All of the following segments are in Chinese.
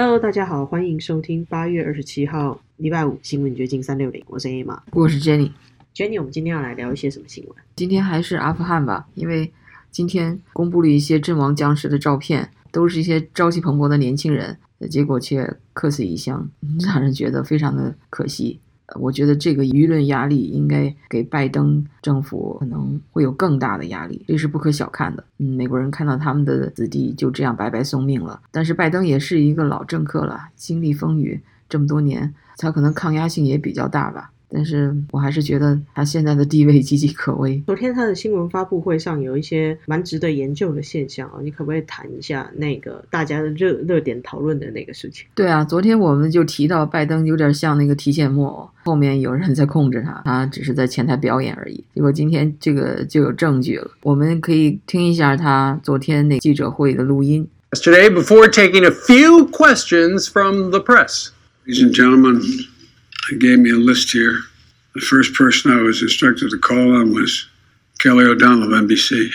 Hello，大家好，欢迎收听八月二十七号礼拜五新闻掘金三六零，我是 A 马。我是 Jenny。Jenny，我们今天要来聊一些什么新闻？今天还是阿富汗吧，因为今天公布了一些阵亡将士的照片，都是一些朝气蓬勃的年轻人，结果却客死异乡，让人觉得非常的可惜。我觉得这个舆论压力应该给拜登政府可能会有更大的压力，这是不可小看的。嗯，美国人看到他们的子弟就这样白白送命了，但是拜登也是一个老政客了，经历风雨这么多年，他可能抗压性也比较大吧。但是我还是觉得他现在的地位岌岌可危。昨天他的新闻发布会上有一些蛮值得研究的现象啊，你可不可以谈一下那个大家的热热点讨论的那个事情？对啊，昨天我们就提到拜登有点像那个提线木偶，后面有人在控制他，他只是在前台表演而已。结果今天这个就有证据了，我们可以听一下他昨天那记者会的录音。yesterday before taking a few questions from the press. Ladies and gentlemen, they gave me a list here. The first person I was instructed to call on was Kelly O'Donnell of NBC.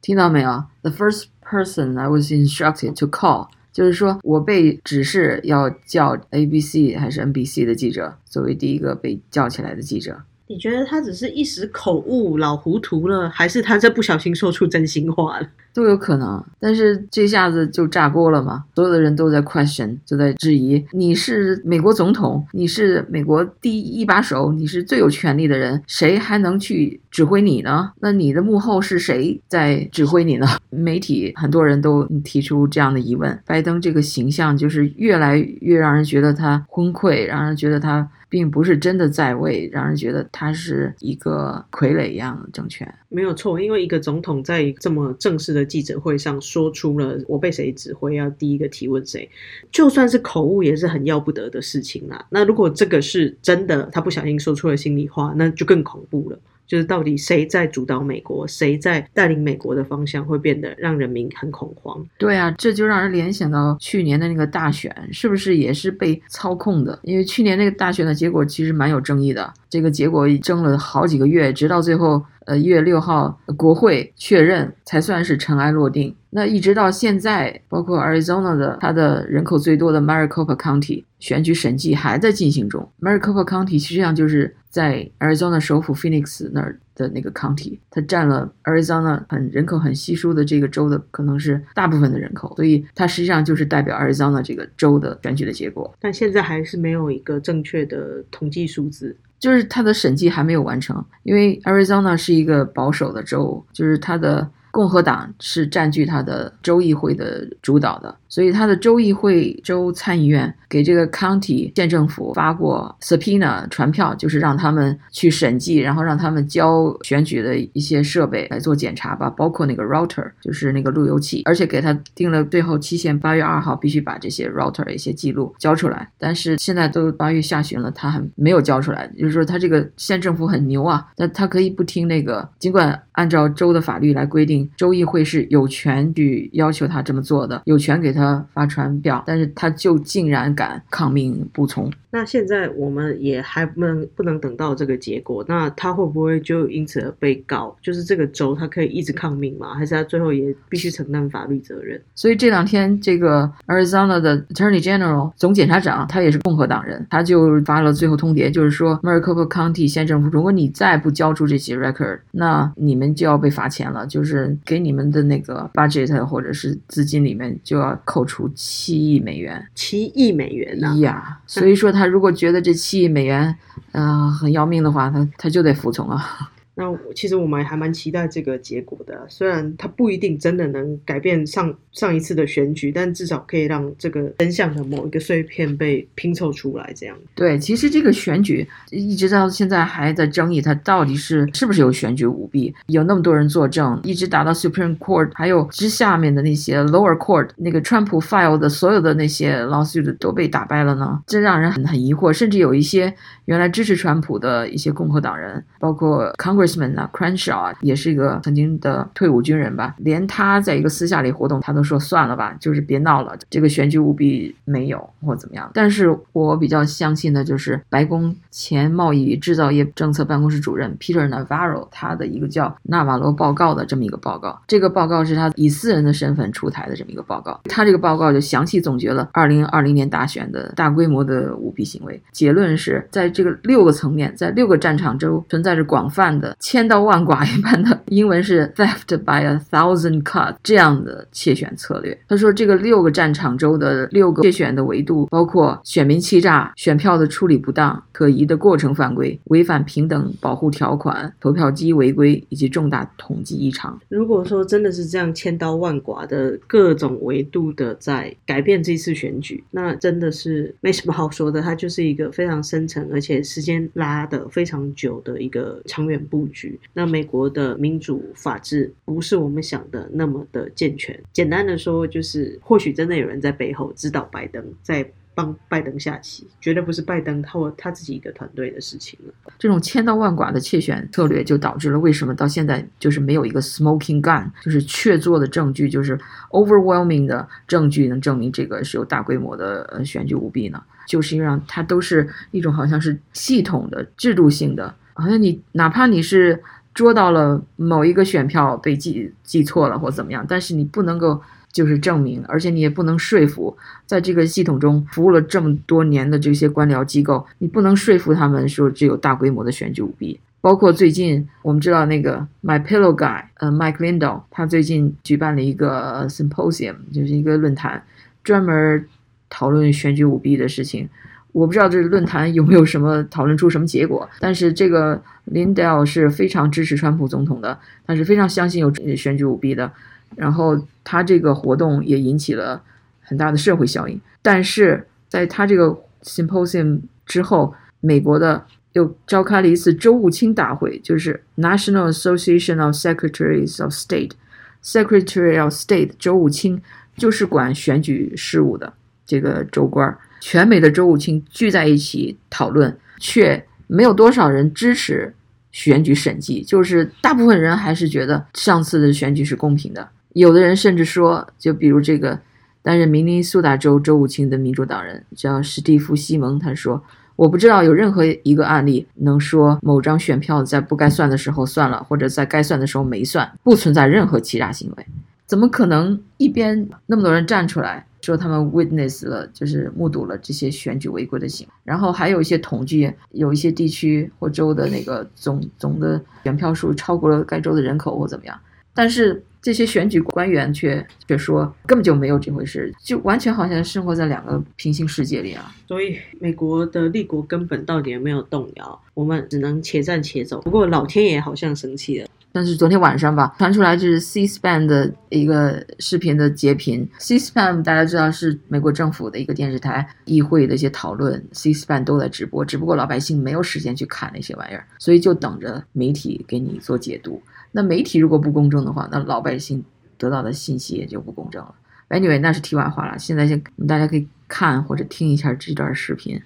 听到没有？The first person I was instructed to call，就是说我被指示要叫 ABC 还是 NBC 的记者作为第一个被叫起来的记者。 你觉得他只是一时口误、老糊涂了，还是他这不小心说出真心话了？都有可能，但是这下子就炸锅了嘛！所有的人都在 question，就在质疑：你是美国总统，你是美国第一把手，你是最有权力的人，谁还能去指挥你呢？那你的幕后是谁在指挥你呢？媒体很多人都提出这样的疑问。拜登这个形象就是越来越让人觉得他昏聩，让人觉得他并不是真的在位，让人觉得他是一个傀儡一样的政权。没有错，因为一个总统在这么正式的记者会上说出了我被谁指挥，要第一个提问谁，就算是口误，也是很要不得的事情啦。那如果这个是真的，他不小心说出了心里话，那就更恐怖了。就是到底谁在主导美国，谁在带领美国的方向，会变得让人民很恐慌。对啊，这就让人联想到去年的那个大选，是不是也是被操控的？因为去年那个大选的结果其实蛮有争议的，这个结果争了好几个月，直到最后，呃，一月六号国会确认才算是尘埃落定。那一直到现在，包括 Arizona 的它的人口最多的 Maricopa County 选举审计还在进行中。Maricopa County 实际上就是在 Arizona 首府 Phoenix 那儿的那个 county，它占了 Arizona 很人口很稀疏的这个州的可能是大部分的人口，所以它实际上就是代表 Arizona 这个州的选举的结果。但现在还是没有一个正确的统计数字。就是他的审计还没有完成，因为 Arizona 是一个保守的州，就是他的共和党是占据它的州议会的主导的，所以它的州议会、州参议院给这个 county 县政府发过 subpoena 传票，就是让他们去审计，然后让他们交选举的一些设备来做检查吧，包括那个 router，就是那个路由器，而且给他定了最后期限，八月二号必须把这些 router 一些记录交出来。但是现在都八月下旬了，他还没有交出来，就是说他这个县政府很牛啊，他他可以不听那个，尽管按照州的法律来规定，州议会是有权去要求他这么做的，有权给他发传票，但是他就竟然敢抗命不从。那现在我们也还不能不能等到这个结果，那他会不会就因此而被告？就是这个州他可以一直抗命吗？还是他最后也必须承担法律责任？所以这两天，这个 Arizona 的 Attorney General 总检察长，他也是共和党人，他就发了最后通牒，就是说 Maricopa County 县政府，如果你再不交出这些 record，那你们就要被罚钱了，就是给你们的那个 budget 或者是资金里面就要扣除七亿美元。七亿美元呐、呀，所以说他如果觉得这七亿美元，呃，很要命的话，他他就得服从啊。那我其实我们还蛮期待这个结果的，虽然它不一定真的能改变上上一次的选举，但至少可以让这个真相的某一个碎片被拼凑出来。这样，对，其实这个选举一直到现在还在争议，它到底是是不是有选举舞弊，有那么多人作证，一直打到 Supreme Court，还有之下面的那些 Lower Court，那个川普 file 的所有的那些 lawsuit 都被打败了呢，这让人很很疑惑，甚至有一些原来支持川普的一些共和党人，包括 Congress。Congressman 啊，Crenshaw 啊，也是一个曾经的退伍军人吧，连他在一个私下里活动，他都说算了吧，就是别闹了，这个选举舞弊没有或怎么样。但是我比较相信的就是白宫前贸易与制造业政策办公室主任 Peter Navarro 他的一个叫纳瓦罗报告的这么一个报告，这个报告是他以私人的身份出台的这么一个报告，他这个报告就详细总结了2020年大选的大规模的舞弊行为，结论是在这个六个层面，在六个战场中存在着广泛的千刀万剐一般的，英文是 theft by a thousand cuts，这样的窃选策略。他说，这个六个战场州的六个窃选的维度包括选民欺诈、选票的处理不当、可疑的过程犯规、违反平等保护条款、投票机违规以及重大统计异常。如果说真的是这样千刀万剐的各种维度的在改变这次选举，那真的是没什么好说的。它就是一个非常深层，而且时间拉的非常久的一个长远布局。那美国的民主法治不是我们想的那么的健全。简单的说，就是或许真的有人在背后指导拜登，在帮拜登下棋，绝对不是拜登他他自己一个团队的事情了。这种千刀万剐的窃选策略，就导致了为什么到现在就是没有一个 smoking gun，就是确凿的证据，就是 overwhelming 的证据能证明这个是有大规模的选举舞弊呢？就是因为它都是一种好像是系统的、制度性的，好像你哪怕你是捉到了某一个选票被记记错了或怎么样，但是你不能够就是证明，而且你也不能说服，在这个系统中服务了这么多年的这些官僚机构，你不能说服他们说只有大规模的选举舞弊。包括最近我们知道那个 My Pillow Guy，呃，Mike Lindell，他最近举办了一个 symposium，就是一个论坛，专门讨论选举舞弊的事情。我不知道这个论坛有没有什么讨论出什么结果，但是这个 Lindell 是非常支持川普总统的，他是非常相信有选举舞弊的。然后他这个活动也引起了很大的社会效应。但是在他这个 symposium 之后，美国的又召开了一次州务卿大会，就是 National Association of Secretaries of State，Secretary of State 州务卿就是管选举事务的这个州官儿。全美的州务卿聚在一起讨论，却没有多少人支持选举审计，就是大部分人还是觉得上次的选举是公平的。有的人甚至说，就比如这个担任明尼苏达州州务卿的民主党人叫史蒂夫·西蒙，他说：“我不知道有任何一个案例能说某张选票在不该算的时候算了，或者在该算的时候没算，不存在任何欺诈行为。怎么可能一边那么多人站出来？”说他们 witness 了，就是目睹了这些选举违规的行为，然后还有一些统计，有一些地区或州的那个总总的选票数超过了该州的人口或怎么样，但是这些选举官员却却说根本就没有这回事，就完全好像生活在两个平行世界里啊！所以美国的立国根本到底有没有动摇，我们只能且战且走。不过老天爷好像生气了。但是昨天晚上吧，传出来就是 C-SPAN 的一个视频的截屏。C-SPAN 大家知道是美国政府的一个电视台，议会的一些讨论，C-SPAN 都在直播，只不过老百姓没有时间去看那些玩意儿，所以就等着媒体给你做解读。那媒体如果不公正的话，那老百姓得到的信息也就不公正了。Anyway，那是题外话了。现在先大家可以看或者听一下这段视频。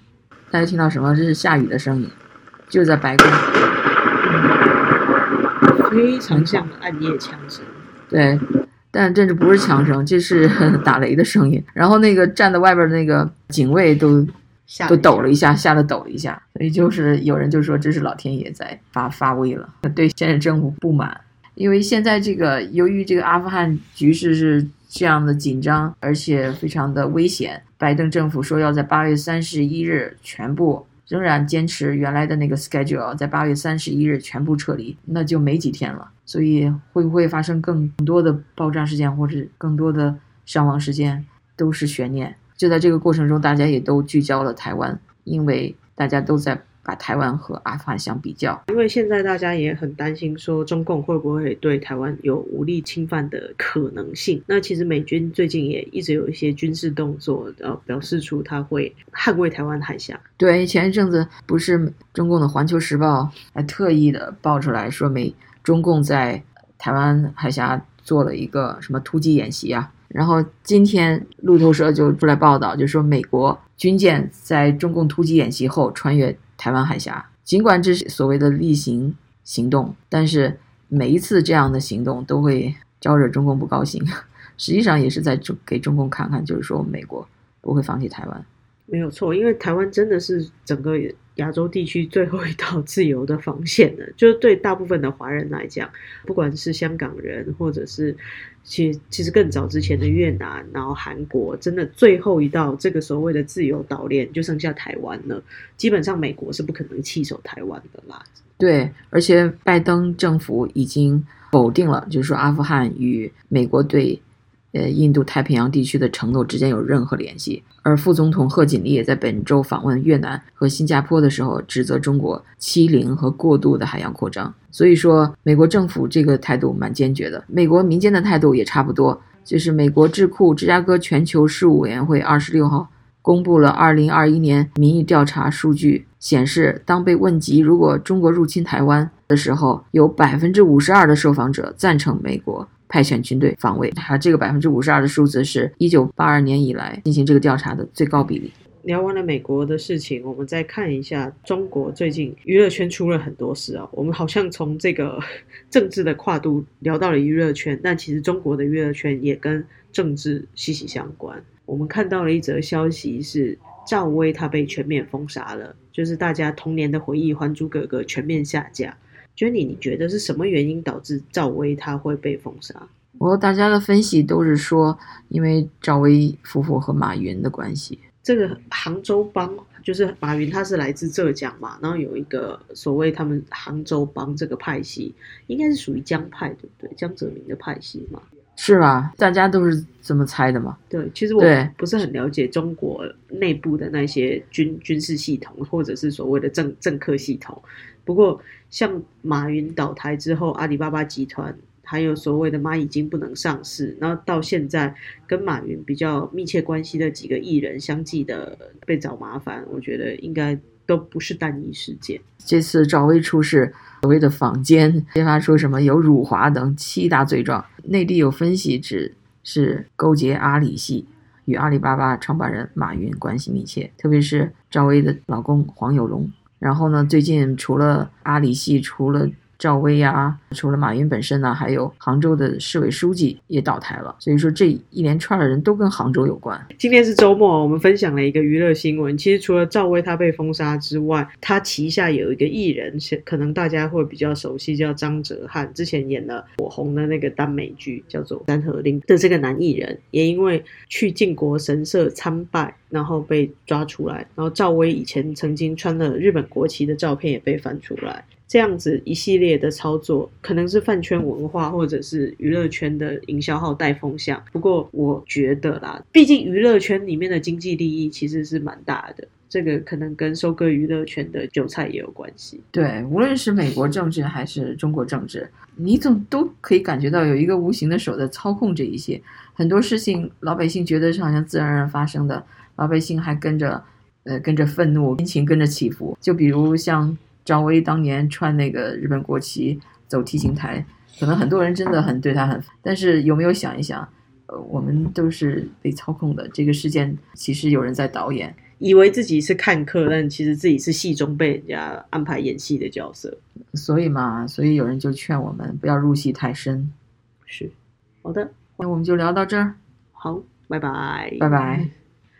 大家听到什么？这是下雨的声音，就在白宫。非常像暗夜枪声，对，但这不是枪声，这是 打雷的声音。然后那个站在外边那个警卫都都抖了一下，吓得抖了一下。所以就是有人就说这是老天爷在发发威了，对现任政府不满，因为现在这个由于这个阿富汗局势是这样的紧张，而且非常的危险。拜登政府说要在八月三十一日全部。仍然坚持原来的那个 schedule，在八月三十一日全部撤离，那就没几天了。所以会不会发生更多的爆炸事件，或者更多的伤亡事件，都是悬念。就在这个过程中，大家也都聚焦了台湾，因为大家都在。把台湾和阿富汗相比较，因为现在大家也很担心，说中共会不会对台湾有武力侵犯的可能性。那其实美军最近也一直有一些军事动作，呃，表示出他会捍卫台湾海峡。对，前一阵子不是中共的《环球时报》还特意的爆出来说，美中共在台湾海峡做了一个什么突击演习啊？然后今天路透社就出来报道，就说美国军舰在中共突击演习后穿越。台湾海峡，尽管这是所谓的例行行动，但是每一次这样的行动都会招惹中共不高兴，实际上也是在中给中共看看，就是说美国不会放弃台湾。没有错，因为台湾真的是整个亚洲地区最后一道自由的防线了。就是对大部分的华人来讲，不管是香港人，或者是其其实更早之前的越南，然后韩国，真的最后一道这个所谓的自由岛链就剩下台湾了。基本上美国是不可能弃守台湾的啦。对，而且拜登政府已经否定了，就是说阿富汗与美国对。呃，印度太平洋地区的承诺之间有任何联系？而副总统贺锦丽也在本周访问越南和新加坡的时候，指责中国欺凌和过度的海洋扩张。所以说，美国政府这个态度蛮坚决的。美国民间的态度也差不多。就是美国智库芝加哥全球事务委员会二十六号公布了二零二一年民意调查数据，显示当被问及如果中国入侵台湾的时候，有百分之五十二的受访者赞成美国。派遣军队防卫，它这个百分之五十二的数字是一九八二年以来进行这个调查的最高比例。聊完了美国的事情，我们再看一下中国最近娱乐圈出了很多事啊。我们好像从这个 政治的跨度聊到了娱乐圈，但其实中国的娱乐圈也跟政治息息相关。我们看到了一则消息，是赵薇她被全面封杀了，就是大家童年的回忆《还珠格格》全面下架。Jenny，你觉得是什么原因导致赵薇她会被封杀？我大家的分析都是说，因为赵薇夫妇和马云的关系。这个杭州帮就是马云，他是来自浙江嘛，然后有一个所谓他们杭州帮这个派系，应该是属于江派，对不对？江泽民的派系嘛，是吧？大家都是这么猜的嘛。对，其实我不是很了解中国内部的那些军军事系统，或者是所谓的政政客系统。不过，像马云倒台之后，阿里巴巴集团还有所谓的蚂蚁金不能上市，然后到现在跟马云比较密切关系的几个艺人相继的被找麻烦，我觉得应该都不是单一事件。这次赵薇出事，所谓的坊间揭发出什么有辱华等七大罪状，内地有分析指是勾结阿里系，与阿里巴巴创办人马云关系密切，特别是赵薇的老公黄有龙。然后呢？最近除了阿里系，除了。赵薇呀，除了马云本身呢，还有杭州的市委书记也倒台了。所以说这一连串的人都跟杭州有关。今天是周末，我们分享了一个娱乐新闻。其实除了赵薇她被封杀之外，她旗下有一个艺人，可能大家会比较熟悉，叫张哲瀚。之前演了火红的那个耽美剧，叫做《山河令》的这个男艺人，也因为去靖国神社参拜，然后被抓出来。然后赵薇以前曾经穿了日本国旗的照片也被翻出来。这样子一系列的操作，可能是饭圈文化或者是娱乐圈的营销号带风向。不过我觉得啦，毕竟娱乐圈里面的经济利益其实是蛮大的，这个可能跟收割娱乐圈的韭菜也有关系。对，无论是美国政治还是中国政治，你总都可以感觉到有一个无形的手在操控这一些。很多事情老百姓觉得是好像自然而然发生的，老百姓还跟着，呃，跟着愤怒，心情跟着起伏。就比如像。赵薇当年穿那个日本国旗走 T 型台，可能很多人真的很对她很，但是有没有想一想，呃，我们都是被操控的。这个事件其实有人在导演，以为自己是看客，但其实自己是戏中被人家安排演戏的角色。所以嘛，所以有人就劝我们不要入戏太深。是，好的，那我们就聊到这儿。好，拜拜，拜拜。